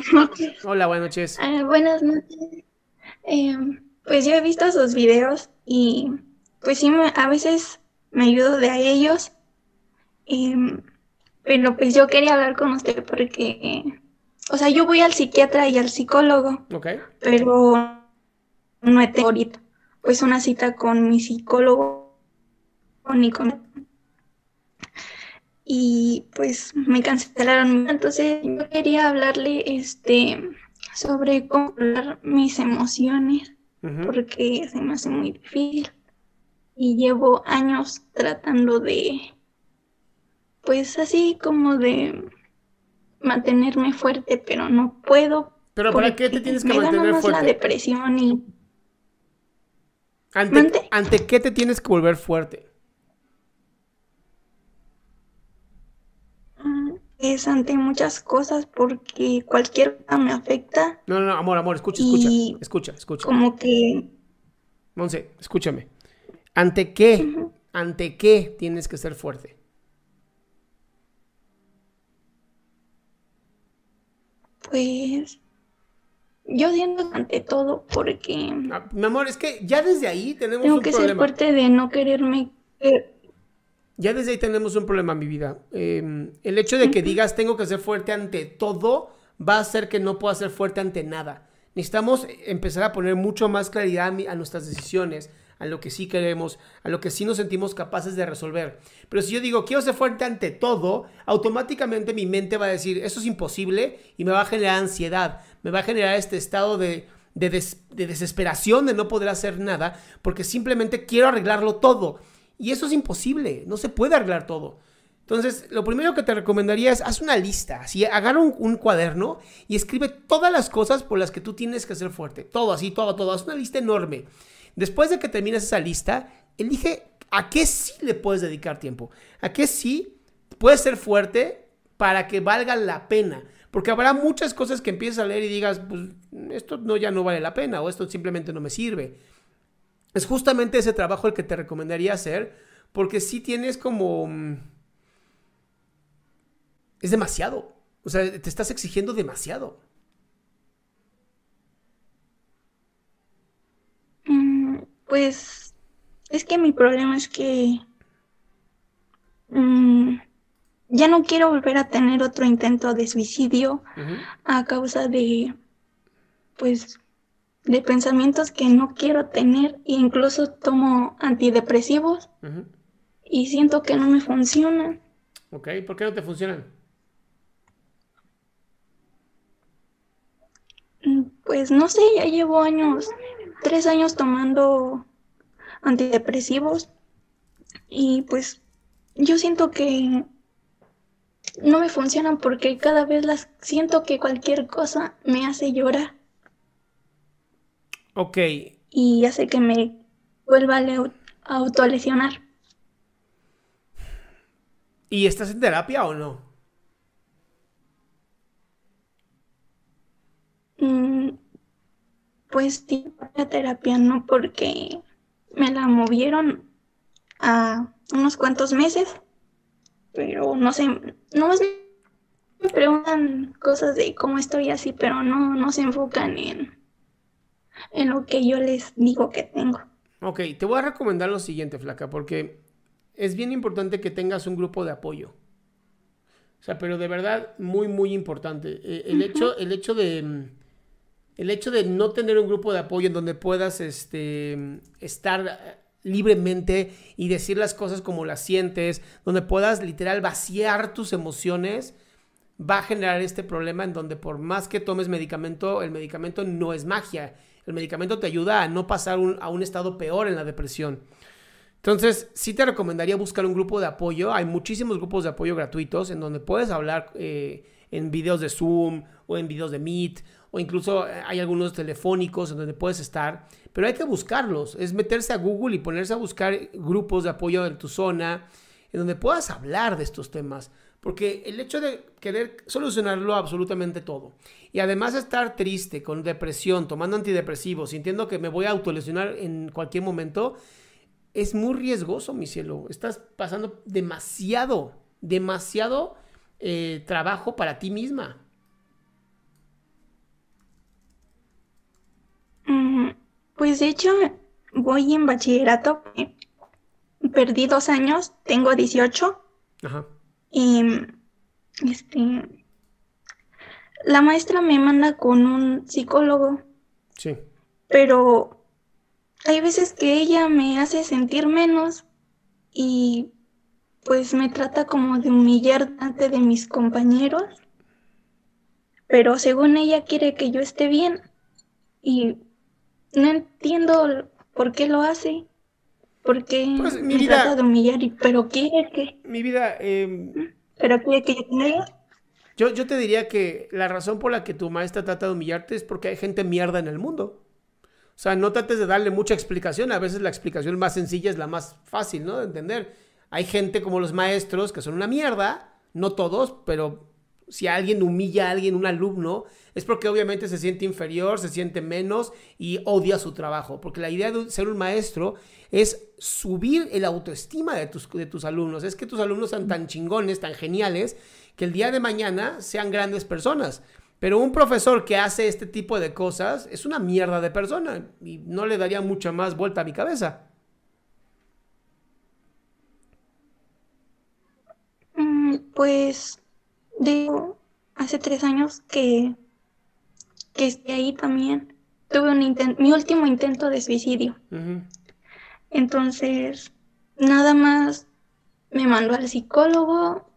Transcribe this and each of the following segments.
Hola, buenas noches. Ah, buenas noches. Eh, pues yo he visto sus videos y pues sí, me- a veces me ayudo de a ellos. Em, pero pues yo quería hablar con usted porque, o sea, yo voy al psiquiatra y al psicólogo, Ok. pero no he tenido ahorita pues una cita con mi psicólogo ni con y pues me cancelaron. Entonces yo quería hablarle este sobre controlar mis emociones porque se me hace muy difícil y llevo años tratando de pues así como de mantenerme fuerte, pero no puedo Pero ¿para qué te tienes que mantener más la fuerte? depresión y ¿Ante, ¿Mande? ante qué te tienes que volver fuerte? mm, es ante muchas cosas porque cualquier cosa me afecta No, no, no, amor, amor, escucha, escucha. Y- Escucha, escucha. como que Monse, escúchame. ¿Ante qué? ¿Ante qué tienes que ser fuerte? pues yo siento ante todo porque Ah, mi amor, es que ya desde ahí tenemos tengo un que ser fuerte de no quererme eh, Ya desde ahí tenemos un problema, mi vida. Eh, el hecho de que digas tengo que ser fuerte ante todo va a hacer que no pueda ser fuerte ante nada. Necesitamos empezar a poner mucho más claridad a, mi- a nuestras decisiones, a lo que sí queremos, a lo que sí nos sentimos capaces de resolver. Pero si yo digo quiero ser fuerte ante todo, automáticamente mi mente va a decir eso es imposible y me va a generar ansiedad, me va a generar este estado de, de des- de desesperación de no poder hacer nada porque simplemente quiero arreglarlo todo. Y eso es imposible, no se puede arreglar todo. Entonces, lo primero que te recomendaría es haz una lista, así, agarra un, cuaderno y escribe todas las cosas por las que tú tienes que ser fuerte. Todo así, todo, todo. Haz una lista enorme. Después de que termines esa lista, elige a qué sí le puedes dedicar tiempo. A qué sí puedes ser fuerte para que valga la pena. Porque habrá muchas cosas que empieces a leer y digas, pues esto no, ya no vale la pena o esto simplemente no me sirve. Es justamente ese trabajo el que te recomendaría hacer, porque si tienes como... mm, Es demasiado. O sea, te estás exigiendo demasiado. mm, pues es que mi problema es que mm, ya no quiero volver a tener otro intento de suicidio a causa de pues de pensamientos que no quiero tener e incluso tomo antidepresivos y siento que no me funcionan. Ok, ¿por qué no te funcionan? Mm, Pues no sé, ya llevo años, tres años tomando antidepresivos y pues yo siento que no me funcionan porque cada vez las siento que cualquier cosa me hace llorar Ok, y hace que me vuelva a autolesionar. ¿y estás en terapia o no? Mm, Pues sí, terapia no, porque me la movieron a unos cuantos meses, pero no sé, no más me preguntan cosas de cómo estoy así, pero no, no se enfocan en, en lo que yo les digo que tengo. Ok, te voy a recomendar lo siguiente, Flaca, porque es bien importante que tengas un grupo de apoyo. O sea, pero de verdad, muy, muy importante. Eh, el, hecho, el hecho de. El hecho de no tener un grupo de apoyo en donde puedas este, estar libremente y decir las cosas como las sientes, donde puedas literal vaciar tus emociones, va a generar este problema en donde por más que tomes medicamento, el medicamento no es magia. El medicamento te ayuda a no pasar a un estado peor en la depresión. Entonces, sí te recomendaría buscar un grupo de apoyo. Hay muchísimos grupos de apoyo gratuitos en donde puedes hablar eh, en videos de Zoom o en videos de Meet o incluso eh, hay algunos telefónicos en donde puedes estar. Pero hay que buscarlos. Es meterse a Google y ponerse a buscar grupos de apoyo en tu zona en donde puedas hablar de estos temas. Porque el hecho de querer solucionarlo absolutamente todo y además estar triste, con depresión, tomando antidepresivos, sintiendo que me voy a autolesionar en cualquier momento, es muy riesgoso, mi cielo. Estás pasando demasiado, demasiado eh, trabajo para ti misma. Mm, pues de hecho, voy en bachillerato. Perdí dos años, tengo 18. Ajá. Y este, la maestra me manda con un psicólogo. Sí. Pero hay veces que ella me hace sentir menos y pues me trata como de humillar ante de mis compañeros, pero según ella quiere que yo esté bien y no entiendo por qué lo hace, por qué pues, me trata de humillar, y, pero quiere que... Mi vida... Em, pero quiere que yo tenga... Yo, yo te diría que la razón por la que tu maestra trata de humillarte es porque hay gente mierda en el mundo. O sea, no trates de darle mucha explicación. A veces la explicación más sencilla es la más fácil, ¿no? De entender. Hay gente como los maestros que son una mierda, no todos, pero si alguien humilla a alguien, un alumno, es porque obviamente se siente inferior, se siente menos y odia su trabajo. Porque la idea de ser un maestro es subir el autoestima de tus, de tus alumnos. Es que tus alumnos sean tan chingones, tan geniales, que el día de mañana sean grandes personas. Pero un profesor que hace este tipo de cosas es una mierda de persona y no le daría mucha más vuelta a mi cabeza. Mm, pues digo, hace tres años que, que esté ahí también. Tuve un mi último intento de suicidio. Entonces, nada más me mandó al psicólogo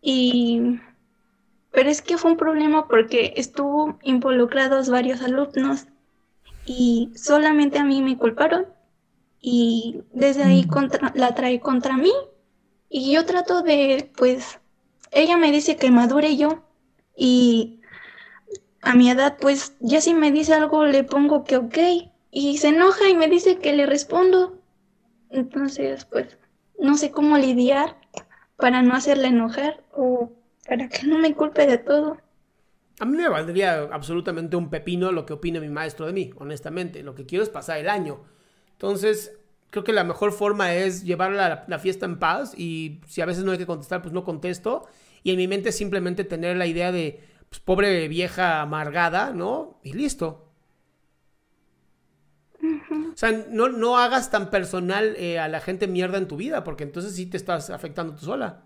y pero es que fue un problema porque estuvo involucrados varios alumnos y solamente a mí me culparon y desde ahí la trae contra mí y yo trato de, pues, ella me dice que madure yo y a mi edad, pues, ya si me dice algo le pongo que ok y se enoja y me dice que le respondo. Entonces, pues, no sé cómo lidiar para no hacerle enojar o para que no me culpe de todo. A mí me valdría absolutamente un pepino lo que opine mi maestro de mí, honestamente. Lo que quiero es pasar el año. Entonces, creo que la mejor forma es llevar la, la, fiesta en paz y si a veces no hay que contestar, pues no contesto. Y en mi mente simplemente tener la idea de, pues pobre vieja amargada, ¿no? Y listo. O sea, no, no hagas tan personal eh, a la gente mierda en tu vida, porque entonces sí te estás afectando tú sola.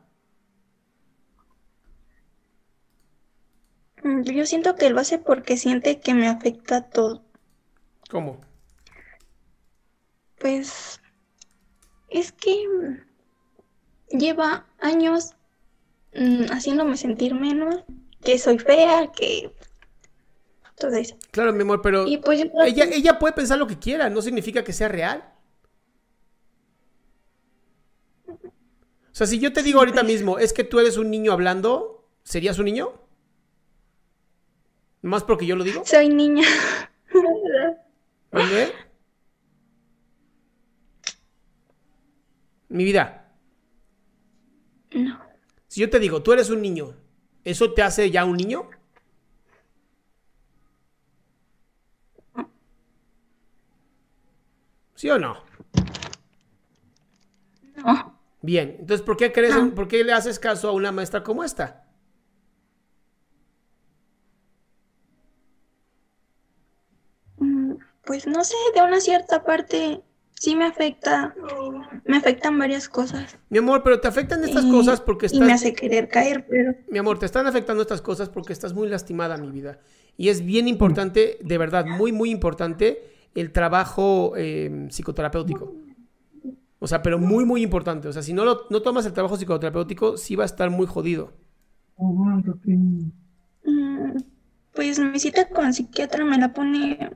Mm, yo siento que lo hace porque siente que me afecta todo. ¿Cómo? Pues es que lleva años mm, haciéndome sentir menos, que soy fea, que todo eso. Claro, mi amor, pero pues ella, ella puede pensar lo que quiera, no significa que sea real. O sea, si yo te digo ahorita pues. mismo, es que tú eres un niño hablando, ¿serías un niño? ¿Más porque yo lo digo? Soy niña. Mi vida. Si yo te digo, tú eres un niño, ¿eso te hace ya un niño? ¿Sí o no? No. Bien, entonces, ¿por qué crees, No. por qué le haces caso a una maestra como esta? Mm, Pues no sé, de una cierta parte sí me afecta, me afectan varias cosas. Mi amor, pero te afectan estas y, cosas porque y me estás... hace querer caer, pero Mi amor, te están afectando estas cosas porque estás muy lastimada, mi vida. Y es bien importante, de verdad, muy, muy importante, el trabajo eh, psicoterapéutico. O sea, pero muy, muy importante. O sea, si no, lo- no tomas el trabajo psicoterapéutico, sí va a estar muy jodido. mm, pues mi cita con psiquiatra me la pone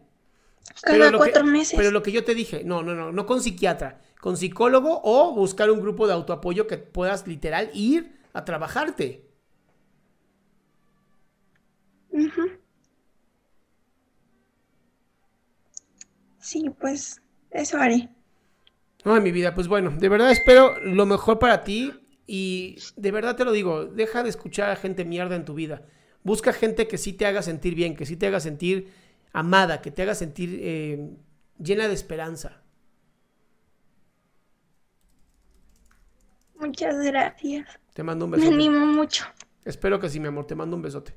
cada cuatro que, meses. Pero lo que yo te dije, no, no, no, no con psiquiatra, con psicólogo o buscar un grupo de autoapoyo que puedas literal ir a trabajarte. Ujú. Sí, pues eso haré. Ay, mi vida, pues bueno, de verdad espero lo mejor para ti y de verdad te lo digo, deja de escuchar a gente mierda en tu vida. Busca gente que sí te haga sentir bien, que sí te haga sentir amada, que te haga sentir eh, llena de esperanza. Muchas gracias. Te mando un Me besote. animo mucho. Espero que sí, mi amor, te mando un besote.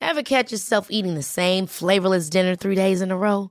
Ever catch yourself eating the same flavorless dinner three days in a row?